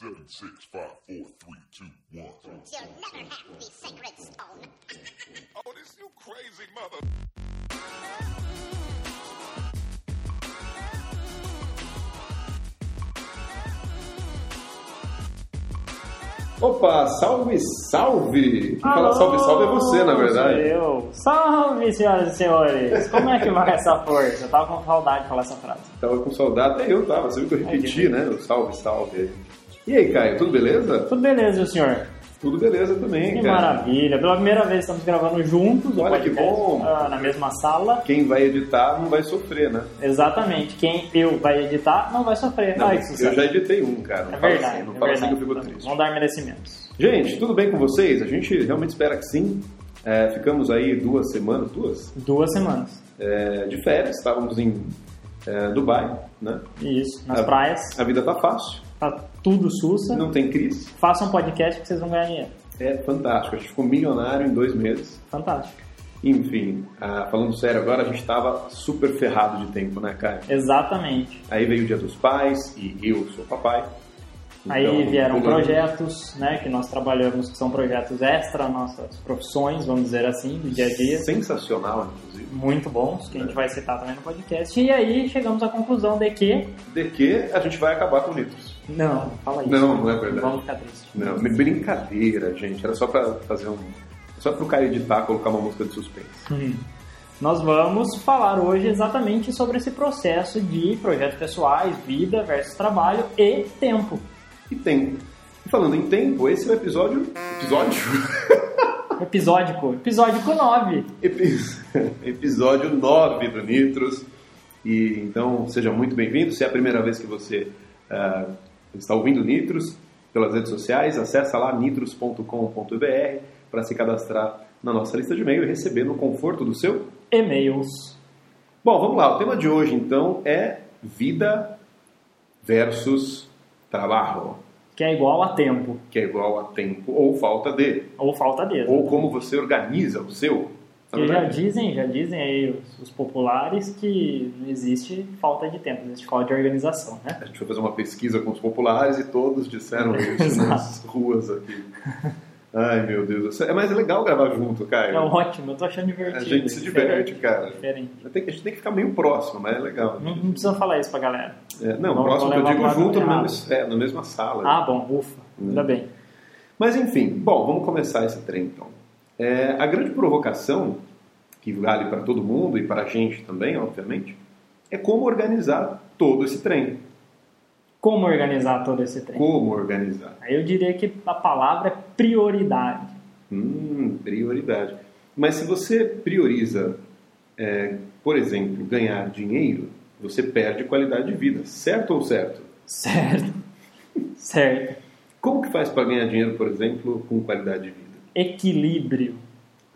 Seven, six, five, four, three, two, one. You'll never have the sacred stone. Oh, this you crazy mother. Opa, salve, salve! Quem fala salve, salve é você, na verdade. Eu. Salve, senhoras e senhores! Como é que vai essa força? Eu tava com saudade de falar essa frase. Tava com saudade, até eu tava, você viu que eu repeti, É, né? O salve, salve. E aí, Caio, tudo beleza? Tudo beleza, o senhor? Tudo beleza também, Que cara. maravilha. Pela primeira vez estamos gravando juntos Olha que bom. ah, na mesma sala. Quem vai editar não vai sofrer, né? Exatamente. Quem eu vai editar não vai sofrer. Não, Ai, eu sucesso. já editei um, cara. Não É fala verdade. assim, não é fala assim verdade. que eu fico triste. Vamos dar merecimentos. Gente, tudo bem com vocês? A gente realmente espera que sim. É, ficamos aí duas semanas, duas, Duas semanas. é, de férias. Estávamos em é, Dubai, né? Isso. Nas A- praias. A vida tá fácil, Tá tudo sussa. não tem crise. Façam um podcast que vocês vão ganhar dinheiro. É fantástico. A gente ficou milionário em dois meses. Fantástico. Enfim, ah, falando sério agora, a gente estava super ferrado de tempo, né, Caio? Exatamente. Aí veio o Dia dos Pais e eu sou papai. Aí Então, vieram como- projetos, né, que nós trabalhamos, que são projetos extra nossas profissões, vamos dizer assim, do dia a dia. Sensacional, inclusive. Muito bons, que a gente vai citar também no podcast. E aí chegamos à conclusão de que. De que a gente vai acabar com litros. Não, fala isso. Não, não é verdade. Vamos ficar. Não, brincadeira, gente. Era só pra fazer um. Só pro Caio editar, colocar uma música de suspense. Hum. Nós vamos falar hoje exatamente sobre esse processo de projetos pessoais, vida versus trabalho e tempo. E tempo. E falando em tempo, esse é o episódio. Episódio? Episódico. Episódico 9. Epi- episódio 9 do Nitros. E então seja muito bem-vindo. Se é a primeira vez que você ah, está ouvindo Nitros pelas redes sociais, acessa lá nitros.com.br para se cadastrar na nossa lista de e-mail e receber no conforto do seu. E-mails. Bom, vamos lá. O tema de hoje então é vida versus trabalho, Que é igual a tempo. que é igual a tempo ou falta de, Ou falta dele. ou como você organiza o seu. Porque já verdade, dizem, já dizem aí os, os populares que não existe falta de tempo, existe falta de organização, né? A gente foi fazer uma pesquisa com os populares e todos disseram isso nas ruas aqui. Ai, meu Deus. É mais legal gravar junto, Caio. É ótimo, eu tô achando A divertido. gente se diverte, cara. Diferente. Tem que- A gente tem que ficar meio próximo, mas é legal. Não, não precisa falar isso pra galera. É, não, Vamos- próximo eu digo junto no mesmo, é, na mesma sala. Ah, bom, ufa, ainda bem. Mas enfim, bom, vamos começar esse trem então. É, a grande provocação, que vale para todo mundo e para a gente também, obviamente, é como organizar todo esse trem. Como organizar todo esse trem? Como organizar? Aí eu diria que a palavra é prioridade. Hum, prioridade. Mas se você prioriza, é, por exemplo, ganhar dinheiro, você perde qualidade de vida, certo ou certo? Certo. certo. Como que faz para ganhar dinheiro, por exemplo, com qualidade de vida? Equilíbrio.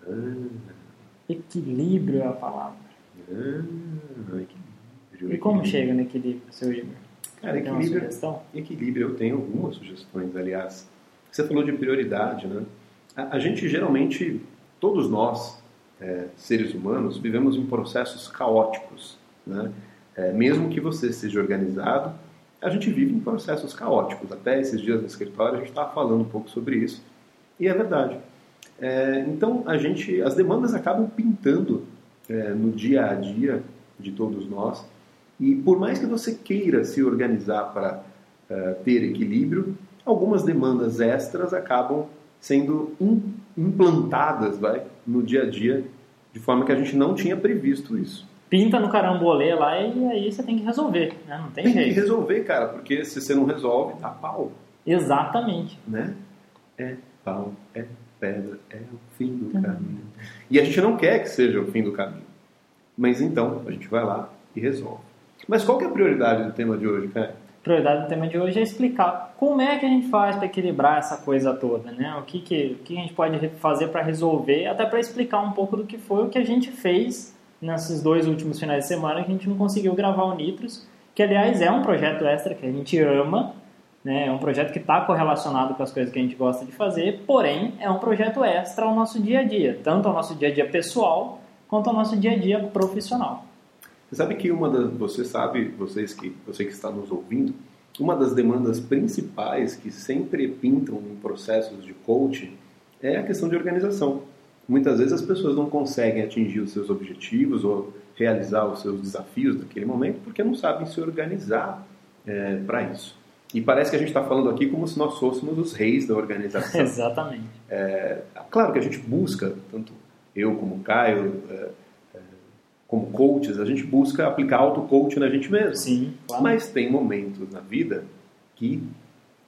Ah, Equilíbrio é a palavra. ah, equilíbrio, E como equilíbrio. chega no equilíbrio, seu Igor? Cara, equilíbrio, equilíbrio, eu tenho algumas sugestões, aliás. Você falou de prioridade, né? A, a gente geralmente, todos nós, é, seres humanos, vivemos em processos caóticos, né? É, mesmo que você seja organizado, a gente vive em processos caóticos. Até esses dias no escritório a gente estava falando um pouco sobre isso. E é verdade. É, então, a gente, as demandas acabam pintando é, no dia a dia de todos nós. E por mais que você queira se organizar para é, ter equilíbrio, algumas demandas extras acabam sendo im- implantadas vai, no dia a dia, de forma que a gente não tinha previsto isso. Pinta no carambolê lá e aí você tem que resolver, né? Não tem, Tem que jeito. resolver, cara, porque se você não resolve, dá pau, Exatamente. né? É pau, é pedra, é o fim do caminho. E a gente não quer que seja o fim do caminho. Mas então, a gente vai lá e resolve. Mas qual que é a prioridade do tema de hoje, cara? Prioridade do tema de hoje é explicar como é que a gente faz para equilibrar essa coisa toda, né? O que, que, o que a gente pode fazer para resolver, até para explicar um pouco do que foi o que a gente fez nesses dois últimos finais de semana que a gente não conseguiu gravar o Nitros, que aliás é um projeto extra que a gente ama, né? É um projeto que está correlacionado com as coisas que a gente gosta de fazer, porém é um projeto extra ao nosso dia a dia, tanto ao nosso dia a dia pessoal quanto ao nosso dia a dia profissional. Você sabe que uma das. Você sabe, vocês que, você que está nos ouvindo, uma das demandas principais que sempre pintam em processos de coaching é a questão de organização. Muitas vezes as pessoas não conseguem atingir os seus objetivos ou realizar os seus desafios naquele momento porque não sabem se organizar é, para isso. E parece que a gente está falando aqui como se nós fôssemos os reis da organização. Exatamente. É, claro que a gente busca, tanto eu como o Caio, é, é, como coaches, a gente busca aplicar auto-coaching na gente mesmo. Sim, claro. Mas tem momentos na vida que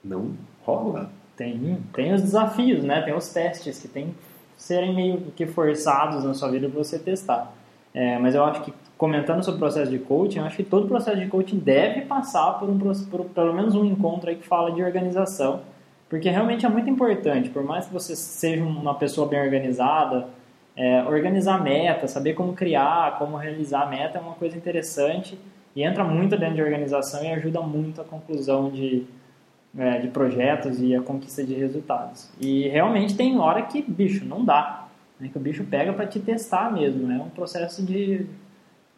não rola. Tem, tem os desafios, né? Tem os testes que tem que serem meio que forçados na sua vida para você testar. É, mas eu acho que, comentando sobre o processo de coaching, acho que todo processo de coaching deve passar por, um, por pelo menos um encontro aí que fala de organização, porque realmente é muito importante, por mais que você seja uma pessoa bem organizada, é, organizar meta, saber como criar, como realizar a meta é uma coisa interessante e entra muito dentro de organização e ajuda muito a conclusão de, é, de projetos e a conquista de resultados. E realmente tem hora que, bicho, não dá. Né, que o bicho pega para te testar mesmo. É um processo de,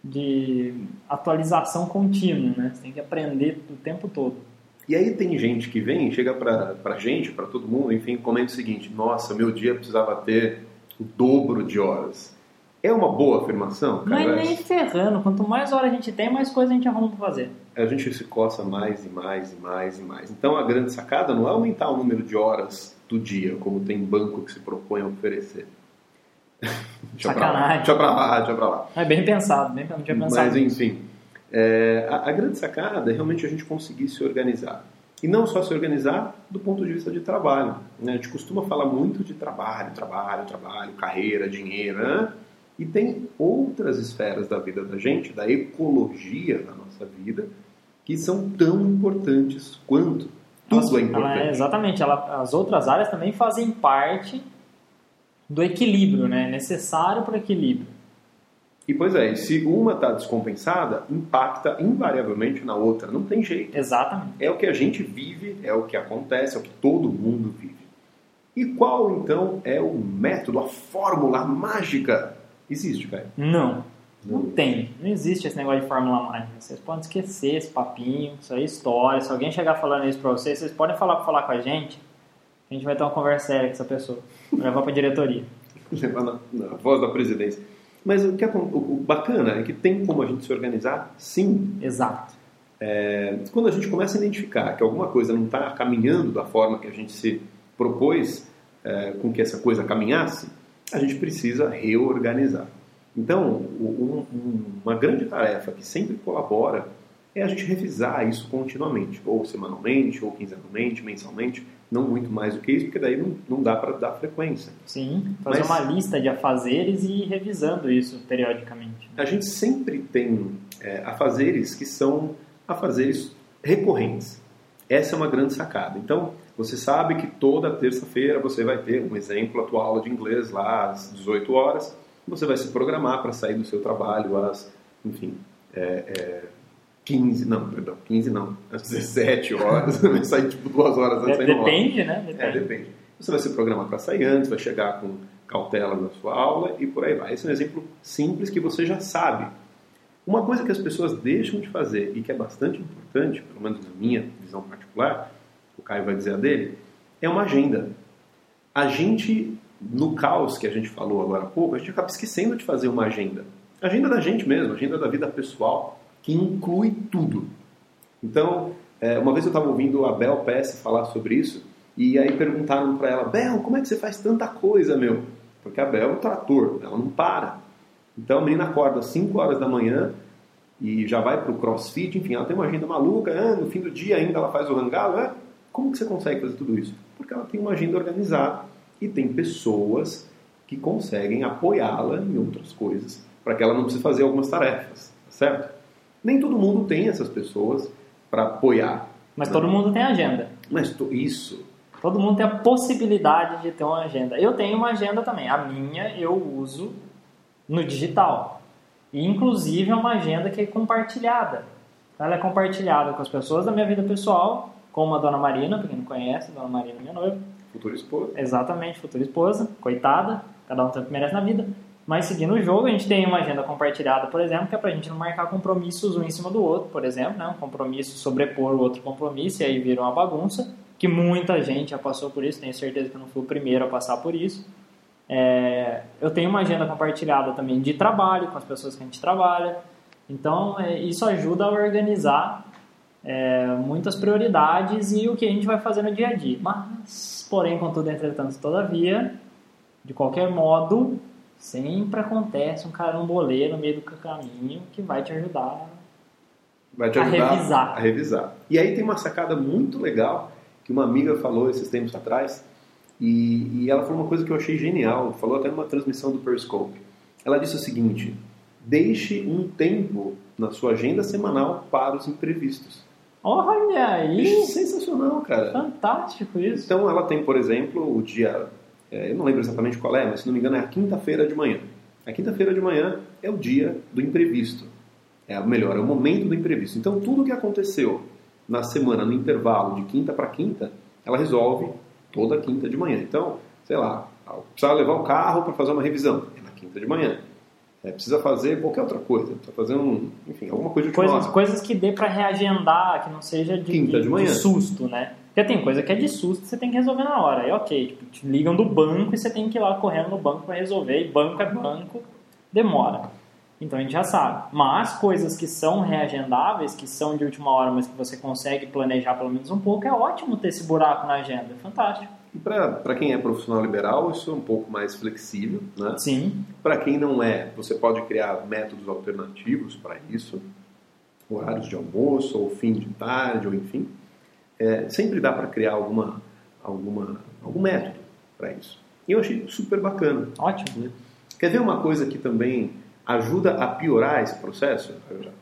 de atualização contínua. Né? Você tem que aprender o tempo todo. E aí tem gente que vem, chega pra, pra gente, para todo mundo, enfim, comenta o seguinte: Nossa, meu dia precisava ter o dobro de horas. É uma boa afirmação, Não cara? é nem ferrando. Quanto mais hora a gente tem, mais coisa a gente arruma para fazer. A gente se coça mais e mais e mais e mais. Então a grande sacada não é aumentar o número de horas do dia, como tem banco que se propõe a oferecer. Deixa Pra lá, Sacanagem. deixa pra lá, deixa pra lá. É bem pensado, bem, não tinha pensado. Mas enfim, é, a, a grande sacada é realmente a gente conseguir se organizar. E não só se organizar do ponto de vista de trabalho. né? A gente costuma falar muito de trabalho, trabalho, trabalho, carreira, dinheiro, né? E tem outras esferas da vida da gente, da ecologia da nossa vida, que são tão importantes quanto. Tudo Ela- é importante. ela- exatamente. Ela, as outras áreas também fazem parte do equilíbrio, né? É necessário para o equilíbrio. E pois é, se uma está descompensada, impacta invariavelmente na outra. Não tem jeito. Exatamente. É o que a gente vive, é o que acontece, é o que todo mundo vive. E qual então é o método, a fórmula mágica? Existe, velho. Não. Não Não. tem. Não existe esse negócio de fórmula mágica. Vocês podem esquecer esse papinho, isso aí é história. Se alguém chegar falando isso pra vocês, vocês podem falar pra falar com a gente. A gente vai ter uma conversa séria com essa pessoa. Levar pra diretoria. Levar na, na voz da presidência. Mas o, que acon- o, o bacana é que tem como a gente se organizar, sim. Exato. É, quando a gente começa a identificar que alguma coisa não está caminhando da forma que a gente se propôs é, com que essa coisa caminhasse, a gente precisa reorganizar. Então, um- um- uma grande tarefa que sempre colabora é a gente revisar isso continuamente, ou semanalmente, ou quinzenalmente, mensalmente, não muito mais do que isso, porque daí não, não dá para dar frequência. Sim. Fazer Mas- uma lista de afazeres e ir revisando isso periodicamente. A gente sempre tem é, afazeres que são afazeres recorrentes. Essa é uma grande sacada. Então, você sabe que toda terça-feira você vai ter, um exemplo, a tua aula de inglês lá às 18 horas. Você vai se programar para sair do seu trabalho às, enfim, é, é, 15, não, perdão, 15 não, às 17 horas. vai sair tipo duas horas antes hora. Depende, né? É, Depende. depende. Você vai se programar para sair antes, vai chegar com cautela na sua aula e por aí vai. Esse é um exemplo simples que você já sabe. Uma coisa que as pessoas deixam de fazer e que é bastante importante, pelo menos na minha visão particular, o Caio vai dizer a dele, é uma agenda. A gente, no caos que a gente falou agora há pouco, a gente acaba esquecendo de fazer uma agenda. Agenda da gente mesmo, agenda da vida pessoal, que inclui tudo. Então, é, uma vez eu estava ouvindo a Bel Pesce falar sobre isso, e aí perguntaram para ela, Bel, como é que você faz tanta coisa, meu? Porque a Bel é um trator, ela não para. Então a menina acorda às 5 horas da manhã e já vai para o crossfit, enfim, ela tem uma agenda maluca, ah, no fim do dia ainda ela faz o hangout, ah, como que você consegue fazer tudo isso? Porque ela tem uma agenda organizada e tem pessoas que conseguem apoiá-la em outras coisas, para que ela não precise fazer algumas tarefas, tá certo? Nem todo mundo tem essas pessoas para apoiar. Mas todo mundo tem agenda. Mas to- isso, Todo mundo tem a possibilidade de ter uma agenda. Eu tenho uma agenda também. A minha eu uso no digital. E, inclusive, é uma agenda que é compartilhada. Ela é compartilhada com as pessoas da minha vida pessoal, como a Dona Marina, para quem não conhece, a Dona Marina é minha noiva. futura esposa. Exatamente, futura esposa, coitada, cada um tem o que merece na vida. Mas seguindo o jogo, a gente tem uma agenda compartilhada, por exemplo, que é pra gente não marcar compromissos um em cima do outro, por exemplo, né? Um compromisso sobrepor o outro compromisso e aí vira uma bagunça, que muita gente já passou por isso, tenho certeza que eu não fui o primeiro a passar por isso. É, eu tenho uma agenda compartilhada também de trabalho, com as pessoas que a gente trabalha. Então, é, isso ajuda a organizar é, muitas prioridades e o que a gente vai fazer no dia a dia. Mas, porém, contudo, entretanto, todavia, de qualquer modo, sempre acontece um carambolê no meio do caminho que vai te ajudar. Vai te A ajudar revisar. a revisar. E aí tem uma sacada muito legal que uma amiga falou esses tempos atrás e, e ela falou uma coisa que eu achei genial, falou até numa transmissão do Periscope. Ela disse o seguinte: deixe um tempo na sua agenda semanal para os imprevistos. Olha aí! Isso é sensacional, cara. Fantástico isso. Então ela tem, por exemplo, o dia, eu não lembro exatamente qual é, mas se não me engano é a quinta-feira de manhã. A quinta-feira de manhã é o dia do imprevisto. É, melhor, é o momento do imprevisto. Então tudo que aconteceu na semana, no intervalo de quinta para quinta, ela resolve toda quinta de manhã. Então, sei lá, precisa levar o carro para fazer uma revisão, é na quinta de manhã. É, precisa fazer qualquer outra coisa, precisa fazer um, enfim, alguma coisa de Coisas, hora. coisas que dê pra reagendar, que não seja de, Quinta de manhã. susto, né? Porque tem coisa que é de susto que você tem que resolver na hora. Aí, ok, tipo, te ligam do banco e você tem que ir lá correndo no banco pra resolver. E banco é banco, demora. Então a gente já sabe. Mas coisas que são reagendáveis, que são de última hora, mas que você consegue planejar pelo menos um pouco, é ótimo ter esse buraco na agenda. É fantástico. E para quem é profissional liberal, isso é um pouco mais flexível, né? Sim. Para quem não é, você pode criar métodos alternativos para isso, horários de almoço, ou fim de tarde, ou enfim. É, sempre dá para criar alguma, alguma, algum método para isso. E eu achei super bacana. Ótimo. né? Quer ver uma coisa que também ajuda a piorar esse processo?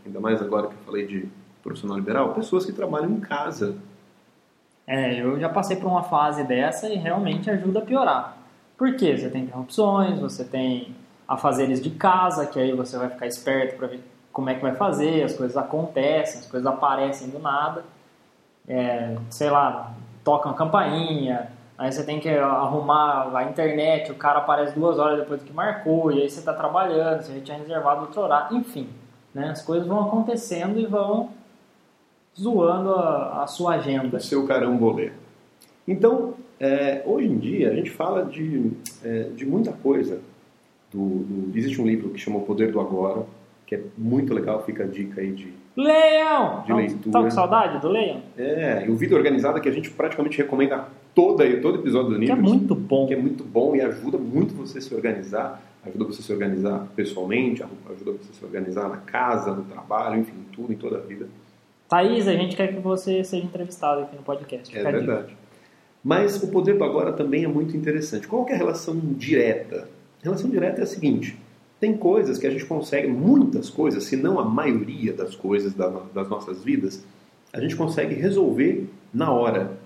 Ainda mais agora que eu falei de profissional liberal, pessoas que trabalham em casa. É, eu já passei por uma fase dessa e realmente ajuda a piorar. Por quê? Você tem interrupções, você tem afazeres de casa, que aí você vai ficar esperto para ver como é que vai fazer, as coisas acontecem, as coisas aparecem do nada. É, sei lá, toca uma campainha, aí você tem que arrumar a internet, o cara aparece duas horas depois do que marcou, e aí você está trabalhando, você já tinha reservado outro horário, enfim. Né, as coisas vão acontecendo e vão zoando a, a sua agenda. o seu carambolê. Então, é, hoje em dia, a gente fala de, é, de muita coisa. Do, do- existe um livro que chama O Poder do Agora, que é muito legal, fica a dica aí de... Leão! De leitura. Tá com saudade do Leão? É, e o Vida Organizada que a gente praticamente recomenda toda, todo episódio do Que é muito bom. que é muito bom e ajuda muito você a se organizar, ajuda você a se organizar pessoalmente, ajuda você a se organizar na casa, no trabalho, enfim, tudo, em toda a vida. Thaís, a gente quer que você seja entrevistado aqui no podcast. É verdade. Mas o poder do agora também é muito interessante. Qual é a relação direta? A relação direta é a seguinte: tem coisas que a gente consegue, muitas coisas, se não a maioria das coisas das nossas vidas, a gente consegue resolver na hora.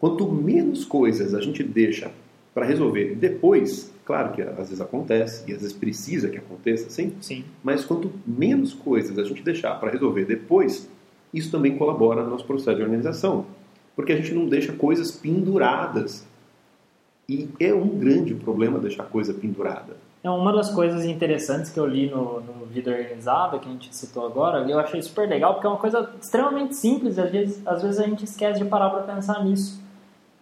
Quanto menos coisas a gente deixa para resolver depois, claro que às vezes acontece e às vezes precisa que aconteça, sim, Sim. mas quanto menos coisas a gente deixar para resolver depois, isso também colabora no nosso processo de organização. Porque a gente não deixa coisas penduradas. E é um grande problema deixar coisa pendurada. É uma das coisas interessantes que eu li no, no Vida Organizada, que a gente citou agora, eu achei super legal, porque é uma coisa extremamente simples, às vezes, às vezes a gente esquece de parar para pensar nisso.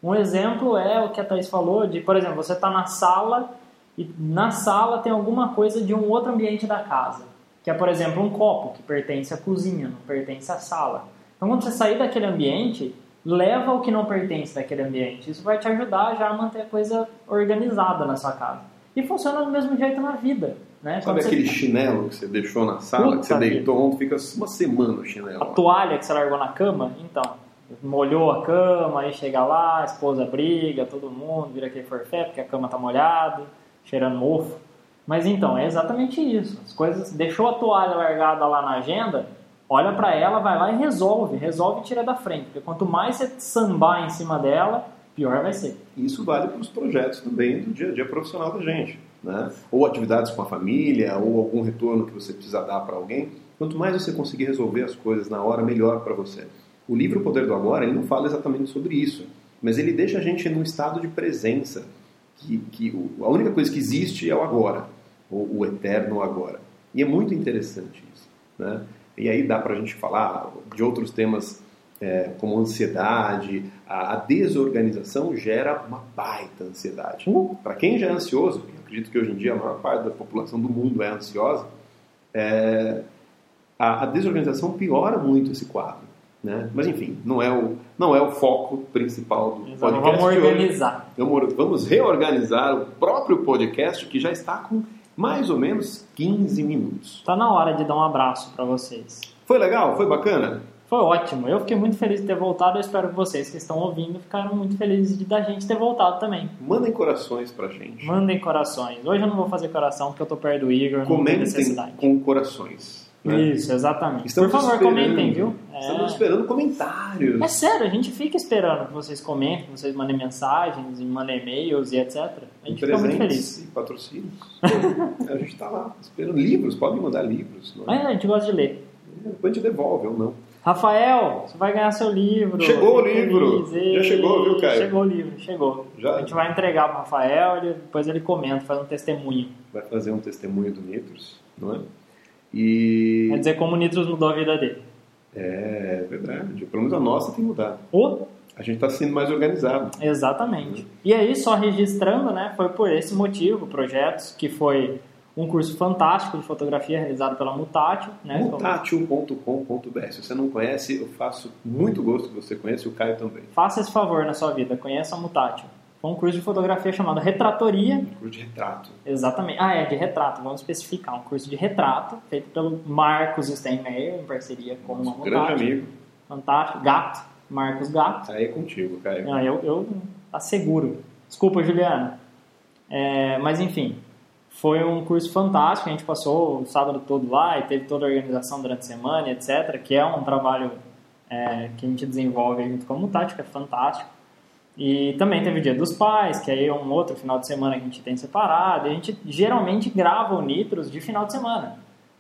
Um exemplo é o que a Thaís falou, de, por exemplo, você está na sala, e na sala tem alguma coisa de um outro ambiente da casa, que é, por exemplo, um copo, que pertence à cozinha, não pertence à sala. Então, quando você sair daquele ambiente, leva o que não pertence daquele ambiente. Isso vai te ajudar já a manter a coisa organizada na sua casa. E funciona do mesmo jeito na vida. Né? Sabe Quando você- aquele chinelo que você deixou na sala, que você Puta deitou ontem, fica uma semana o chinelo. A toalha que você largou na cama, então, molhou a cama, aí chega lá, a esposa briga, todo mundo vira aquele forfé porque a cama tá molhada, cheirando mofo. Mas então, é exatamente isso. As coisas, deixou a toalha largada lá na agenda, olha pra ela, vai lá e resolve, resolve e tira da frente, porque quanto mais você sambar em cima dela, pior vai ser. Isso vale para os projetos também do dia a dia profissional da gente. Né? Ou atividades com a família, ou algum retorno que você precisa dar para alguém. Quanto mais você conseguir resolver as coisas na hora, melhor para você. O livro O Poder do Agora, ele não fala exatamente sobre isso, mas ele deixa a gente num estado de presença, que, que a única coisa que existe é o agora. o eterno agora. E é muito interessante isso. Né? E aí dá para a gente falar de outros temas é, como ansiedade, a, a, desorganização gera uma baita ansiedade. Uh. Para quem já é ansioso, eu acredito que hoje em dia a maior parte da população do mundo é ansiosa, é, a, a, desorganização piora muito esse quadro. Né? Mas enfim, não é o, não é o foco principal do Exato, podcast. Vamos organizar. Vamos, vamos reorganizar o próprio podcast que já está com mais ou menos 15 minutos. Está na hora de dar um abraço para vocês. Foi legal? Foi bacana? Foi ótimo. Eu fiquei muito feliz de ter voltado. Eu espero que vocês que estão ouvindo ficaram muito felizes de da gente ter voltado também. Mandem corações pra gente. Mandem corações. Hoje eu não vou fazer coração porque eu tô perto do Igor. Comentem com corações. né? Isso, exatamente. Estamos Por favor, esperando. comentem, viu? Estamos É. esperando comentários. É sério, a gente fica esperando que vocês comentem, que vocês mandem mensagens, e mandem e-mails e etc. A gente fica muito feliz. e patrocínios. a gente está lá esperando livros, podem mandar livros. Mas é? a gente gosta de ler. Depois a gente devolve ou não. Rafael, você vai ganhar seu livro. Chegou o livro. feliz. Já chegou, viu, Caio? Chegou o livro, chegou. Já? A gente vai entregar pro Rafael, ele- depois ele comenta, faz um testemunho. Vai fazer um testemunho do Nitros, não é? E Vai dizer como o Nitros mudou a vida dele. é verdade. Pelo menos a nossa tem mudado. Oh, A gente está sendo mais organizado. exatamente. E aí, só registrando, né, foi por esse motivo, projetos, que foi um curso fantástico de fotografia realizado pela Mutátil, né? Mutátil.com.br. Se você não conhece, eu faço muito gosto que você conheça e o Caio também. Faça esse favor na sua vida, conheça a Mutátil. Foi um curso de fotografia chamado Retratoria. Um curso de retrato. Exatamente. Ah, é, de retrato, vamos especificar. Um curso de retrato, feito pelo Marcos Steinmeier, em parceria com uma Nosso grande amigo. Fantástico. Gato. Marcos Gato. Aí é contigo, Caio. Ah, eu, eu asseguro. Desculpa, Juliana. É, mas enfim, foi um curso fantástico. A gente passou o sábado todo lá e teve toda a organização durante a semana, etc. Que é um trabalho é, que a gente desenvolve junto com a Mutátil, que é fantástico. E também teve o Dia dos Pais, que aí é um outro final de semana que a gente tem separado. E a gente geralmente grava o Nitros de final de semana.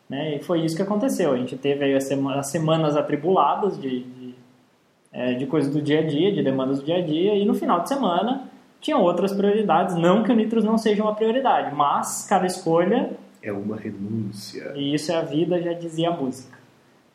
Né? E foi isso que aconteceu. A gente teve aí as, as semanas atribuladas de, de, é, de coisas do dia a dia, de demandas do dia a dia. E no final de semana tinha outras prioridades. Não que o Nitros não seja uma prioridade, mas cada escolha É uma renúncia. e isso é a vida, já dizia a música.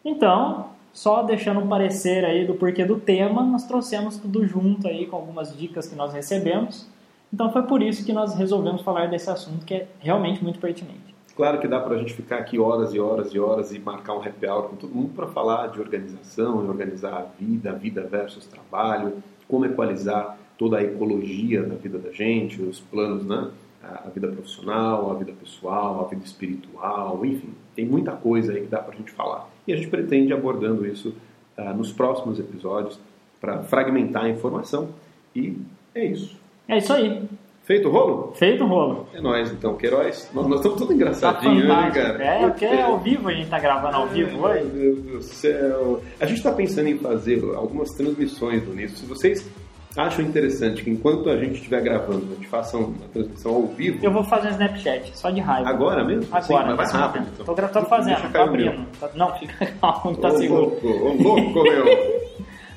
Então, só deixando um parecer aí do porquê do tema, nós trouxemos tudo junto aí com algumas dicas que nós recebemos. Então foi por isso que nós resolvemos falar desse assunto que é realmente muito pertinente. Claro que dá pra gente ficar aqui horas e horas e horas e marcar um happy hour com todo mundo para falar de organização, e organizar a vida, a vida versus trabalho, como equalizar toda a ecologia da vida da gente, os planos, né? A a vida profissional, a vida pessoal, a vida espiritual, enfim, tem muita coisa aí que dá pra gente falar. E a gente pretende ir abordando isso ah, nos próximos episódios para fragmentar a informação e é isso. É isso aí. Feito o rolo? Feito o rolo. É nóis então, Queiroz. Nós, nós estamos tudo Tá engraçadinho, né, fantástico. cara? É, porque é ao vivo, a gente tá gravando ao vivo hoje. Meu Deus do céu. A gente está pensando em fazer algumas transmissões do Nisso. Se vocês acham interessante que enquanto a gente estiver gravando, a gente faça uma transmissão ao vivo, Eu vou fazer um Snapchat, só de raiva. agora mesmo? Agora, Sim, mas vai rápido. Então. Tô, tô fazendo, tô abrindo. Tá- Não, fica calmo, tá Ô, seguro. louco, ô, louco, meu.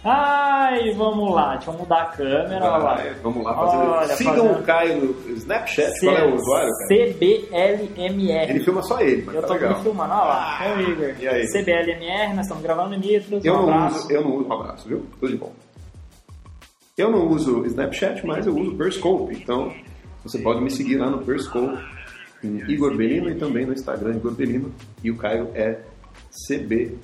Ai, vamos lá, deixa eu mudar a câmera, olha lá. Vai, vamos lá fazer. Olha, Sigam fazendo- o Caio no Snapchat. Qual é o usuário, cara? CBLMR. Ele filma só ele, mas Eu tá tô legal. me filmando, olha lá, é o Igor. E aí? CBLMR, nós estamos gravando Nitros, Eu um não, uso, eu não uso um abraço, viu? Tudo de bom. Eu não uso Snapchat, mas eu uso Periscope. Então, você pode me seguir lá no Periscope, em Igor Belino e também no Instagram Igor Belino. E o Caio é CBLMR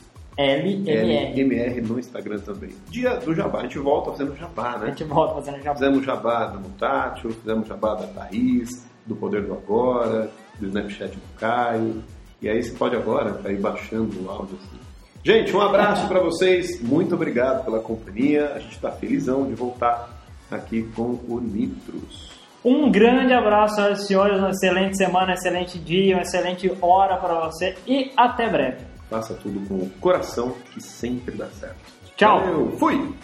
LMR. no Instagram também. Dia do Jabá, a gente volta fazendo Jabá, A né? gente volta fazendo já. Fizemos Jabá da Mutátil, fizemos Jabá da Thaís, do Poder do Agora, do Snapchat do Caio. E aí você pode agora estar aí baixando o áudio assim. Gente, um abraço para vocês. Muito obrigado pela companhia. A gente está felizão de voltar aqui com o Nitros. Um grande abraço, senhoras e senhores, uma excelente semana, um excelente dia, uma excelente hora para você e até breve. Faça tudo com o coração que sempre dá certo. Tchau. Valeu, fui!